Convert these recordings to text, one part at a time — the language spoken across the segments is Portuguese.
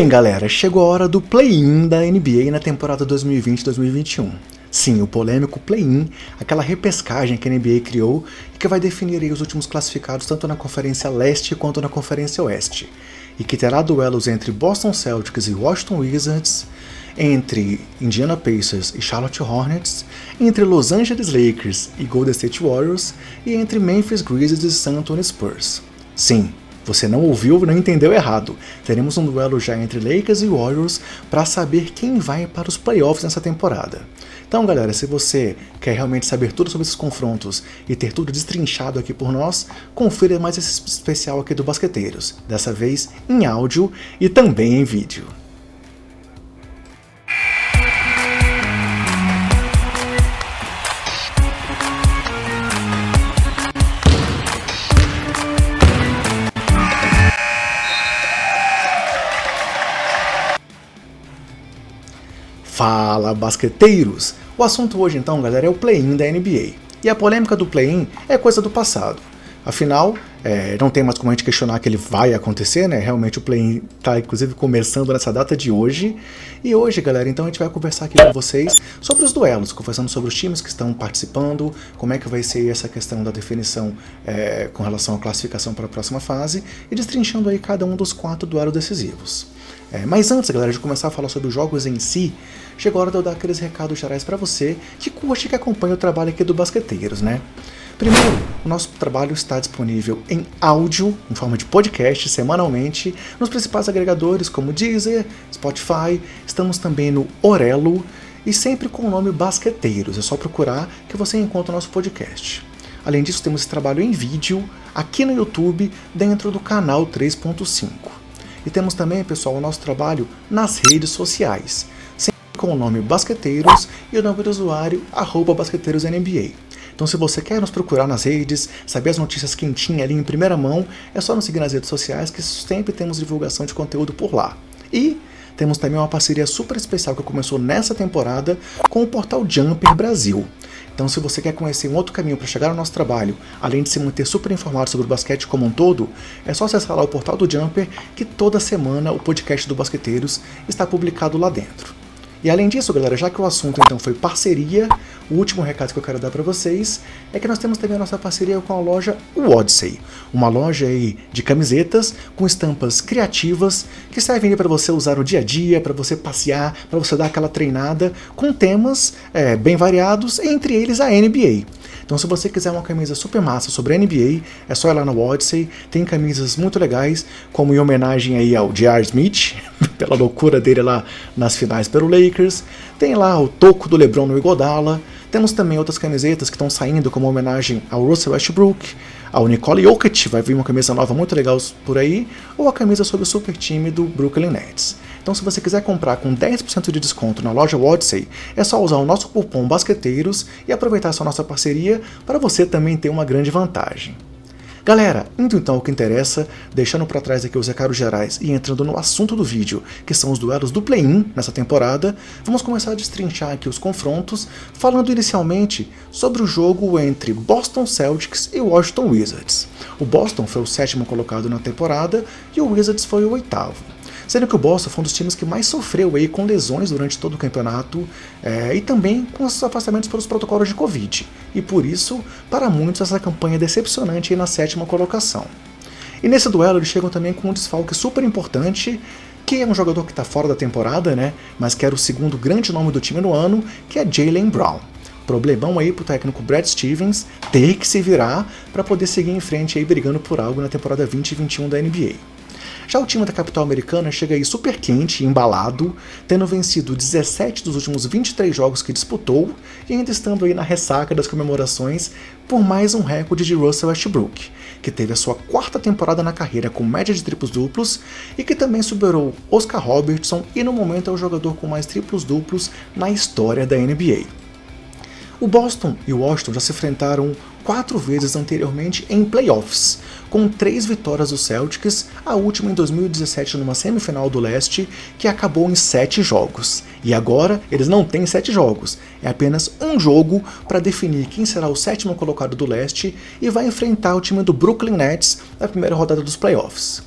Bem, galera, chegou a hora do play-in da NBA na temporada 2020-2021. Sim, o polêmico play-in, aquela repescagem que a NBA criou e que vai definir os últimos classificados tanto na Conferência Leste quanto na Conferência Oeste, e que terá duelos entre Boston Celtics e Washington Wizards, entre Indiana Pacers e Charlotte Hornets, entre Los Angeles Lakers e Golden State Warriors e entre Memphis Grizzlies e San Antonio Spurs. Sim, você não ouviu, não entendeu errado. Teremos um duelo já entre Lakers e Warriors para saber quem vai para os playoffs nessa temporada. Então, galera, se você quer realmente saber tudo sobre esses confrontos e ter tudo destrinchado aqui por nós, confira mais esse especial aqui do Basqueteiros, dessa vez em áudio e também em vídeo. Fala, basqueteiros! O assunto hoje então, galera, é o play-in da NBA. E a polêmica do play-in é coisa do passado. Afinal, é, não tem mais como a gente questionar que ele vai acontecer, né? Realmente o play-in está inclusive começando nessa data de hoje. E hoje, galera, então a gente vai conversar aqui com vocês sobre os duelos, conversando sobre os times que estão participando, como é que vai ser essa questão da definição é, com relação à classificação para a próxima fase e destrinchando aí cada um dos quatro duelos decisivos. É, mas antes, galera, de começar a falar sobre os jogos em si, chegou a hora de eu dar aqueles recados gerais para você que curte e que acompanha o trabalho aqui do Basqueteiros, né? Primeiro, o nosso trabalho está disponível em áudio, em forma de podcast, semanalmente, nos principais agregadores como Deezer, Spotify, estamos também no Orelo e sempre com o nome Basqueteiros, é só procurar que você encontra o nosso podcast. Além disso, temos esse trabalho em vídeo aqui no YouTube, dentro do canal 3.5. E temos também, pessoal, o nosso trabalho nas redes sociais, sempre com o nome Basqueteiros e o nome do usuário BasqueteirosNBA. Então, se você quer nos procurar nas redes, saber as notícias quentinhas ali em primeira mão, é só nos seguir nas redes sociais que sempre temos divulgação de conteúdo por lá. E temos também uma parceria super especial que começou nessa temporada com o portal Jumper Brasil. Então, se você quer conhecer um outro caminho para chegar ao nosso trabalho, além de se manter super informado sobre o basquete como um todo, é só acessar lá o portal do Jumper, que toda semana o podcast do Basqueteiros está publicado lá dentro. E além disso, galera, já que o assunto então foi parceria, o último recado que eu quero dar para vocês é que nós temos também a nossa parceria com a loja Odyssey, uma loja aí de camisetas com estampas criativas que servem para você usar no dia a dia, para você passear, para você dar aquela treinada, com temas é, bem variados, entre eles a NBA. Então, se você quiser uma camisa super massa sobre a NBA, é só ir lá no Odyssey. Tem camisas muito legais, como em homenagem aí ao J.R. Smith, pela loucura dele lá nas finais pelo Lakers. Tem lá o toco do LeBron no Igodala. Temos também outras camisetas que estão saindo como homenagem ao Russell Westbrook, ao Nicole Jokic, vai vir uma camisa nova muito legal por aí, ou a camisa sobre o super time do Brooklyn Nets. Então, se você quiser comprar com 10% de desconto na loja Odyssey, é só usar o nosso cupom Basqueteiros e aproveitar essa nossa parceria para você também ter uma grande vantagem. Galera, indo então ao que interessa, deixando para trás aqui os recados gerais e entrando no assunto do vídeo, que são os duelos do play-in nessa temporada, vamos começar a destrinchar aqui os confrontos, falando inicialmente sobre o jogo entre Boston Celtics e Washington Wizards. O Boston foi o sétimo colocado na temporada e o Wizards foi o oitavo sendo que o Boston foi um dos times que mais sofreu aí com lesões durante todo o campeonato é, e também com os afastamentos pelos protocolos de Covid. E por isso, para muitos, essa campanha é decepcionante na sétima colocação. E nesse duelo eles chegam também com um desfalque super importante, que é um jogador que está fora da temporada, né? Mas que era o segundo grande nome do time no ano, que é Jalen Brown problemão aí pro técnico Brad Stevens ter que se virar para poder seguir em frente aí brigando por algo na temporada 2021 da NBA. Já o time da capital americana chega aí super quente, embalado, tendo vencido 17 dos últimos 23 jogos que disputou e ainda estando aí na ressaca das comemorações por mais um recorde de Russell Westbrook, que teve a sua quarta temporada na carreira com média de triplos duplos e que também superou Oscar Robertson e no momento é o jogador com mais triplos duplos na história da NBA. O Boston e o Washington já se enfrentaram quatro vezes anteriormente em playoffs, com três vitórias do Celtics, a última em 2017 numa semifinal do leste, que acabou em sete jogos. E agora eles não têm sete jogos, é apenas um jogo para definir quem será o sétimo colocado do leste e vai enfrentar o time do Brooklyn Nets na primeira rodada dos playoffs.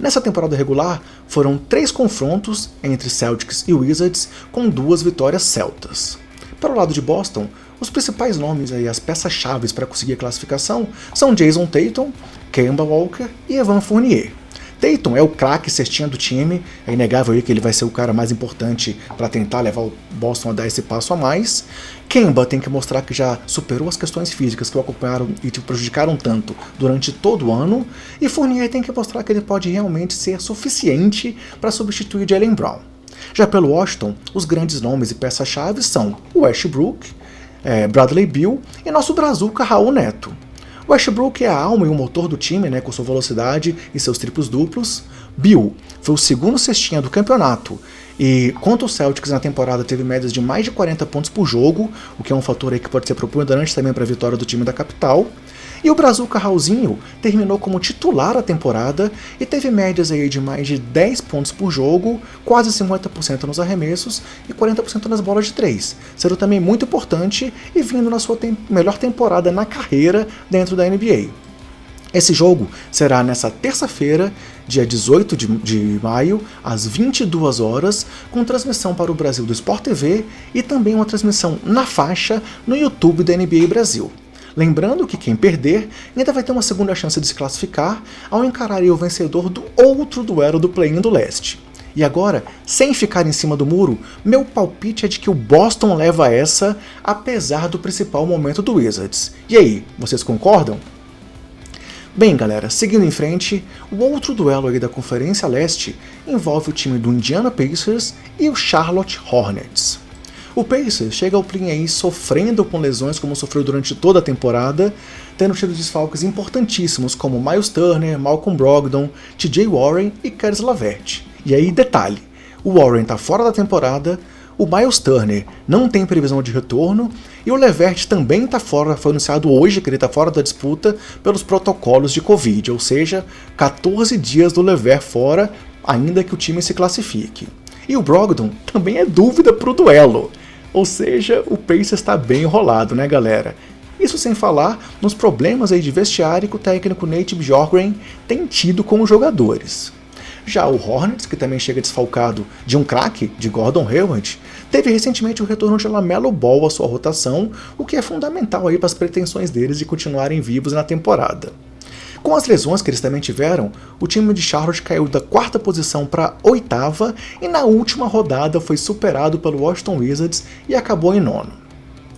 Nessa temporada regular, foram três confrontos entre Celtics e Wizards, com duas vitórias celtas. Para o lado de Boston, os principais nomes aí, as peças-chave para conseguir a classificação são Jason Tatum, Kemba Walker e Evan Fournier. Tatum é o craque cestinha do time, é inegável que ele vai ser o cara mais importante para tentar levar o Boston a dar esse passo a mais. Kemba tem que mostrar que já superou as questões físicas que o acompanharam e te prejudicaram tanto durante todo o ano, e Fournier tem que mostrar que ele pode realmente ser suficiente para substituir Jalen Brown. Já pelo Washington, os grandes nomes e peças-chave são Westbrook, é, Bradley Bill e nosso brazuca Raul Neto. Westbrook é a alma e o motor do time, né, com sua velocidade e seus triplos duplos. Bill foi o segundo cestinha do campeonato e contra o Celtics na temporada teve médias de mais de 40 pontos por jogo, o que é um fator que pode ser preponderante também para a vitória do time da capital. E o Brazuca Raulzinho terminou como titular a temporada e teve médias aí de mais de 10 pontos por jogo, quase 50% nos arremessos e 40% nas bolas de 3, sendo também muito importante e vindo na sua tem melhor temporada na carreira dentro da NBA. Esse jogo será nessa terça-feira, dia 18 de, de, maio, às 22 horas, com transmissão para o Brasil do Sport TV e também uma transmissão na faixa no YouTube da NBA Brasil. Lembrando que quem perder ainda vai ter uma segunda chance de se classificar ao encarar o vencedor do outro duelo do play-in do leste. E agora, sem ficar em cima do muro, meu palpite é de que o Boston leva essa, apesar do principal momento do Wizards. E aí, vocês concordam? Bem, galera, seguindo em frente, o outro duelo aí da Conferência Leste envolve o time do Indiana Pacers e o Charlotte Hornets. O Pacers chega ao play aí sofrendo com lesões como sofreu durante toda a temporada, tendo tido desfalques importantíssimos como Miles Turner, Malcolm Brogdon, TJ Warren e Caris LaVert. E aí, detalhe, o Warren está fora da temporada, o Miles Turner não tem previsão de retorno e o Levert também está fora, foi anunciado hoje que ele está fora da disputa pelos protocolos de Covid, ou seja, 14 dias do Levert fora, ainda que o time se classifique. E o Brogdon também é dúvida para o duelo. Ou seja, o Pacers está bem enrolado, né, galera? Isso sem falar nos problemas aí de vestiário que o técnico Nate Bjorkgren tem tido com os jogadores. Já o Hornets, que também chega desfalcado de um craque, de Gordon Hayward, teve recentemente o retorno de Lamelo Ball à sua rotação, o que é fundamental aí para as pretensões deles de continuarem vivos na temporada. Com as lesões que eles também tiveram, o time de Charlotte caiu da quarta posição para oitava e na última rodada foi superado pelo Washington Wizards e acabou em nono.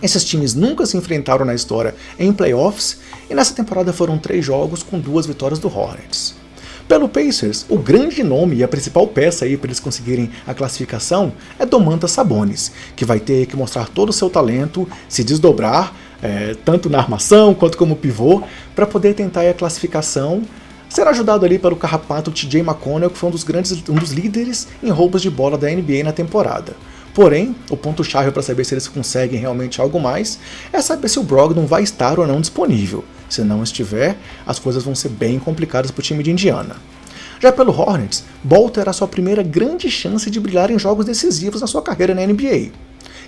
Esses times nunca se enfrentaram na história em playoffs e nessa temporada foram três jogos com duas vitórias do Hornets. Pelo Pacers, o grande nome e a principal peça aí para eles conseguirem a classificação é Domantas Sabonis, que vai ter que mostrar todo o seu talento, se desdobrar, é, tanto na armação quanto como pivô, para poder tentar a classificação. Será ajudado ali pelo carrapato TJ McConnell, que foi um dos grandes, um dos líderes em roubos de bola da NBA na temporada. Porém, o ponto-chave para saber se eles conseguem realmente algo mais é saber se o Brogdon vai estar ou não disponível. Se não estiver, as coisas vão ser bem complicadas para o time de Indiana. Já pelo Hornets, Ball terá sua primeira grande chance de brilhar em jogos decisivos na sua carreira na NBA.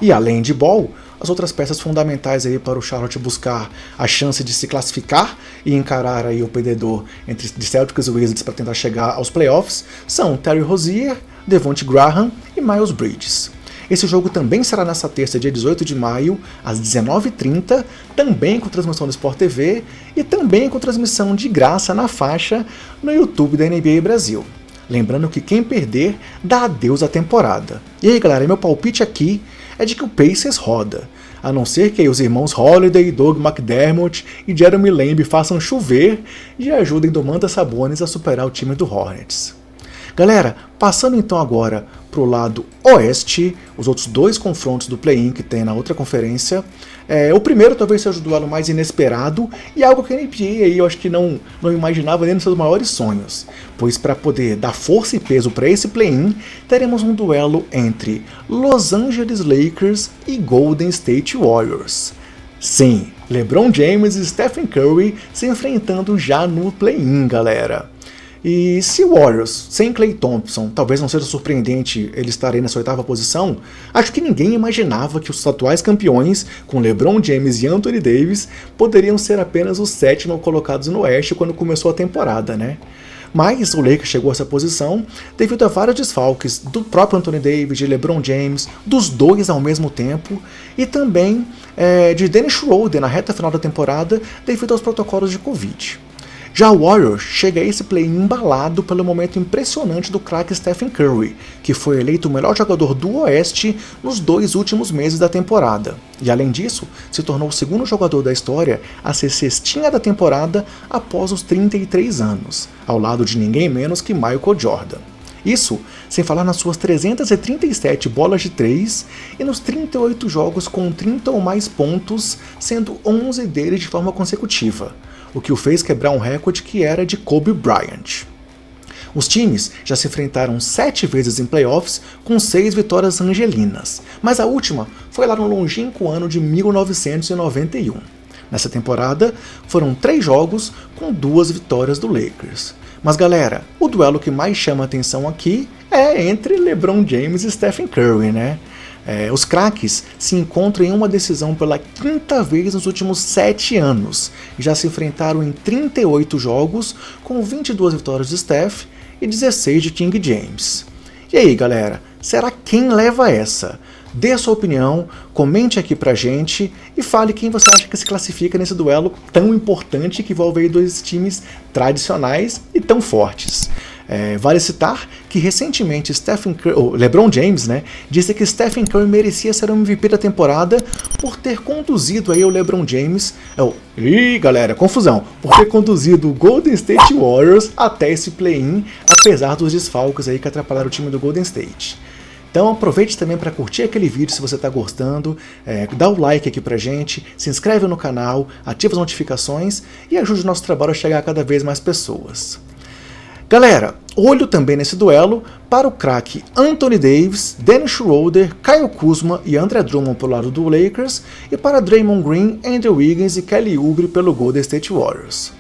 E além de Ball, as outras peças fundamentais aí para o Charlotte buscar a chance de se classificar e encarar aí o perdedor entre Celtics e Wizards para tentar chegar aos playoffs são Terry Rozier, Devonte Graham e Miles Bridges. Esse jogo também será nessa terça, dia 18 de maio, às 19h30, também com transmissão do Sport TV e também com transmissão de graça na faixa no YouTube da NBA Brasil. Lembrando que quem perder dá adeus à temporada. E aí, galera, meu palpite aqui é de que o Pacers roda. A não ser que os irmãos Holiday, Doug McDermott e Jeremy Lamb façam chover e ajudem Domantas Sabonis a superar o time do Hornets. Galera, passando então agora para o lado oeste, os outros dois confrontos do play-in que tem na outra conferência. É, o primeiro talvez seja o duelo mais inesperado e algo que a NBA aí eu acho que não, não imaginava nem nos seus maiores sonhos, pois para poder dar força e peso para esse play-in, teremos um duelo entre Los Angeles Lakers e Golden State Warriors. Sim, LeBron James e Stephen Curry se enfrentando já no play-in, galera. E se o Warriors, sem Clay Thompson, talvez não seja surpreendente ele estar aí nessa oitava posição, acho que ninguém imaginava que os atuais campeões, com LeBron James e Anthony Davis, poderiam ser apenas os sétimos colocados no Oeste quando começou a temporada, né? Mas o Lakers chegou a essa posição devido a vários desfalques do próprio Anthony Davis, de LeBron James, dos dois ao mesmo tempo, e também é, de Dennis Schroeder na reta final da temporada devido aos protocolos de Covid. Já o Warriors chega a esse play embalado pelo momento impressionante do craque Stephen Curry, que foi eleito o melhor jogador do Oeste nos dois últimos meses da temporada. E além disso, se tornou o segundo jogador da história a ser cestinha da temporada após os 33 anos, ao lado de ninguém menos que Michael Jordan. Isso sem falar nas suas 337 bolas de 3 e nos 38 jogos com 30 ou mais pontos, sendo 11 deles de forma consecutiva o que o fez quebrar um recorde que era de Kobe Bryant. Os times já se enfrentaram sete vezes em playoffs com seis vitórias angelinas, mas a última foi lá no longínquo ano de 1991. Nessa temporada, foram três jogos com duas vitórias do Lakers. Mas galera, o duelo que mais chama atenção aqui é entre LeBron James e Stephen Curry, né? É, os craques se encontram em uma decisão pela quinta vez nos últimos sete anos já se enfrentaram em 38 jogos, com 22 vitórias de Steph e 16 de King James. E aí, galera, será quem leva essa? Dê sua opinião, comente aqui pra gente e fale quem você acha que se classifica nesse duelo tão importante que envolve dois times tradicionais e tão fortes. É, vale citar que recentemente Stephen Curry, LeBron James né, disse que Stephen Curry merecia ser o MVP da temporada por ter conduzido aí o LeBron James. Oh, ih, galera, confusão! Por ter conduzido o Golden State Warriors até esse play-in, apesar dos desfalques aí que atrapalharam o time do Golden State. Então aproveite também para curtir aquele vídeo se você está gostando, é, dá o like aqui pra gente, se inscreve no canal, ativa as notificações e ajude o nosso trabalho a chegar a cada vez mais pessoas. Galera, olho também nesse duelo para o craque Anthony Davis, Dennis Schroeder, Kyle Kuzma e André Drummond pelo lado do Lakers e para Draymond Green, Andrew Wiggins e Kelly Oubre pelo Golden State Warriors.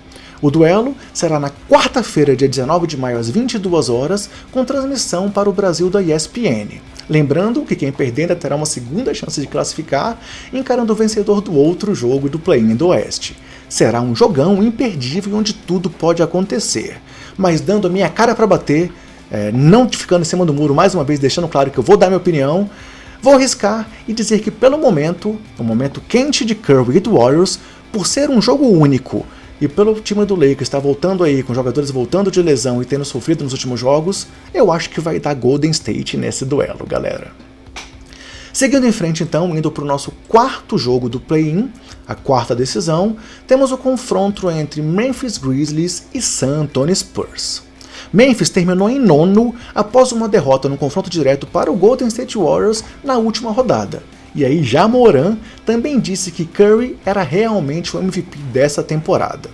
O duelo será na quarta-feira, dia 19 de maio, às 22 horas, com transmissão para o Brasil da ESPN. Lembrando que quem perder ainda terá uma segunda chance de classificar, encarando o vencedor do outro jogo do Play-in do Oeste. Será um jogão imperdível onde tudo pode acontecer mas dando a minha cara para bater, é, não ficando em cima do muro mais uma vez, deixando claro que eu vou dar minha opinião, vou arriscar e dizer que pelo momento, o momento quente de Curry e do Warriors, por ser um jogo único e pelo time do Lakers estar voltando aí, com jogadores voltando de lesão e tendo sofrido nos últimos jogos, eu acho que vai dar Golden State nesse duelo, galera. Seguindo em frente, então, indo para o nosso quarto jogo do play-in, a quarta decisão, temos o confronto entre Memphis Grizzlies e San Antonio Spurs. Memphis terminou em nono após uma derrota no confronto direto para o Golden State Warriors na última rodada. E aí, já Moran também disse que Curry era realmente o MVP dessa temporada.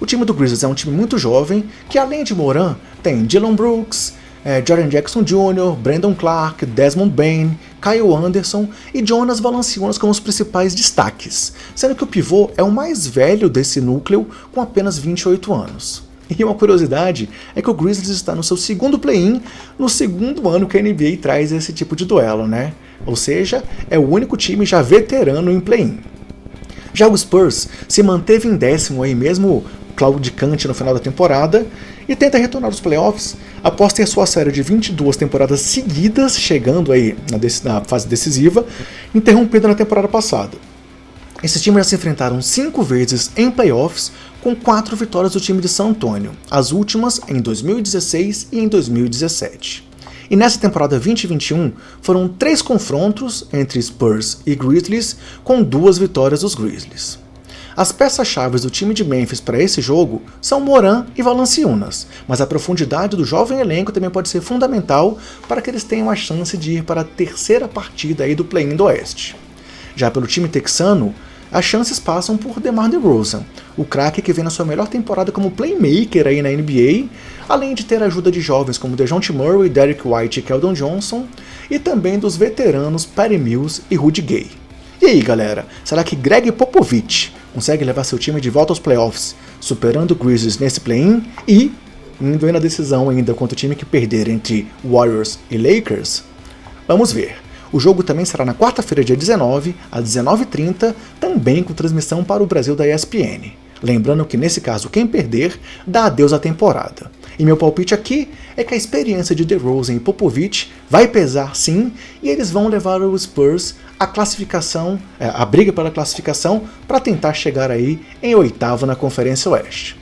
O time do Grizzlies é um time muito jovem, que além de Moran, tem Dylan Brooks, é, Jordan Jackson Jr., Brandon Clark, Desmond Bain, Kyle Anderson e Jonas Valanciunas como os principais destaques, sendo que o pivô é o mais velho desse núcleo com apenas 28 anos. E uma curiosidade é que o Grizzlies está no seu segundo play-in, no segundo ano que a NBA traz esse tipo de duelo, né? Ou seja, é o único time já veterano em play-in. Já o Spurs se manteve em décimo aí mesmo claudicante no final da temporada e tenta retornar aos playoffs após ter sua série de 22 temporadas seguidas chegando aí na, na fase decisiva, interrompida na temporada passada. Esses times já se enfrentaram cinco vezes em playoffs, com quatro vitórias do time de São Antônio, as últimas em 2016 e em 2017. E nessa temporada 2021 foram três confrontos entre Spurs e Grizzlies, com duas vitórias dos Grizzlies. As peças-chave do time de Memphis para esse jogo são Moran e Valanciunas, mas a profundidade do jovem elenco também pode ser fundamental para que eles tenham a chance de ir para a terceira partida aí do play-in do Oeste. Já pelo time texano, as chances passam por DeMar DeRozan, o craque que vem na sua melhor temporada como playmaker aí na NBA, além de ter a ajuda de jovens como DeJounte Murray, Derek White e Keldon Johnson, e também dos veteranos Patty Mills e Rudy Gay. E aí, galera, será que Greg Popovich consegue levar seu time de volta aos playoffs, superando o Grizzlies nesse play-in e indo aí na decisão ainda contra o time que perder entre Warriors e Lakers? Vamos ver. O jogo também será na quarta-feira, dia 19, às 19h30, também com transmissão para o Brasil da ESPN. Lembrando que nesse caso, quem perder dá adeus à temporada. E meu palpite aqui é que a experiência de DeRozan e Popovich vai pesar sim, e eles vão levar o Spurs à classificação, é, a briga pela classificação, para tentar chegar aí em oitavo na Conferência Oeste.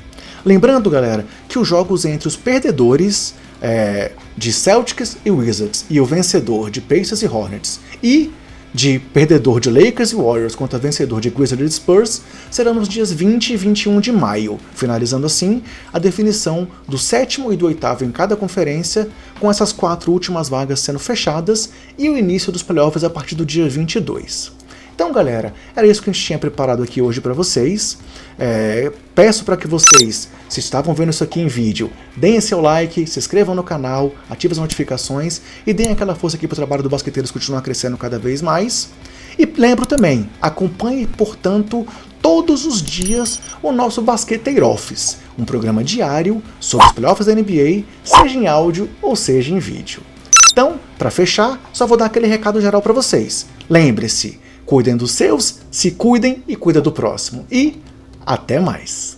Lembrando, galera, que os jogos entre os perdedores é, de Celtics e Wizards e o vencedor de Pacers e Hornets e de perdedor de Lakers e Warriors contra vencedor de Wizards e Spurs será nos dias 20 e 21 de maio, finalizando assim a definição do sétimo e do oitavo em cada conferência, com essas quatro últimas vagas sendo fechadas e o início dos playoffs a partir do dia 22. Então, galera, era isso que a gente tinha preparado aqui hoje para vocês. É, peço para que vocês, se estavam vendo isso aqui em vídeo, deem seu like, se inscrevam no canal, ativem as notificações e deem aquela força aqui para o trabalho do Basqueteiros continuar crescendo cada vez mais. E lembro também, acompanhe, portanto, todos os dias o nosso Basqueteiro Office, um programa diário sobre os playoffs da NBA, seja em áudio ou seja em vídeo. Então, para fechar, só vou dar aquele recado geral para vocês. Lembre-se, Cuidem dos seus, se cuidem e cuida do próximo. E até mais!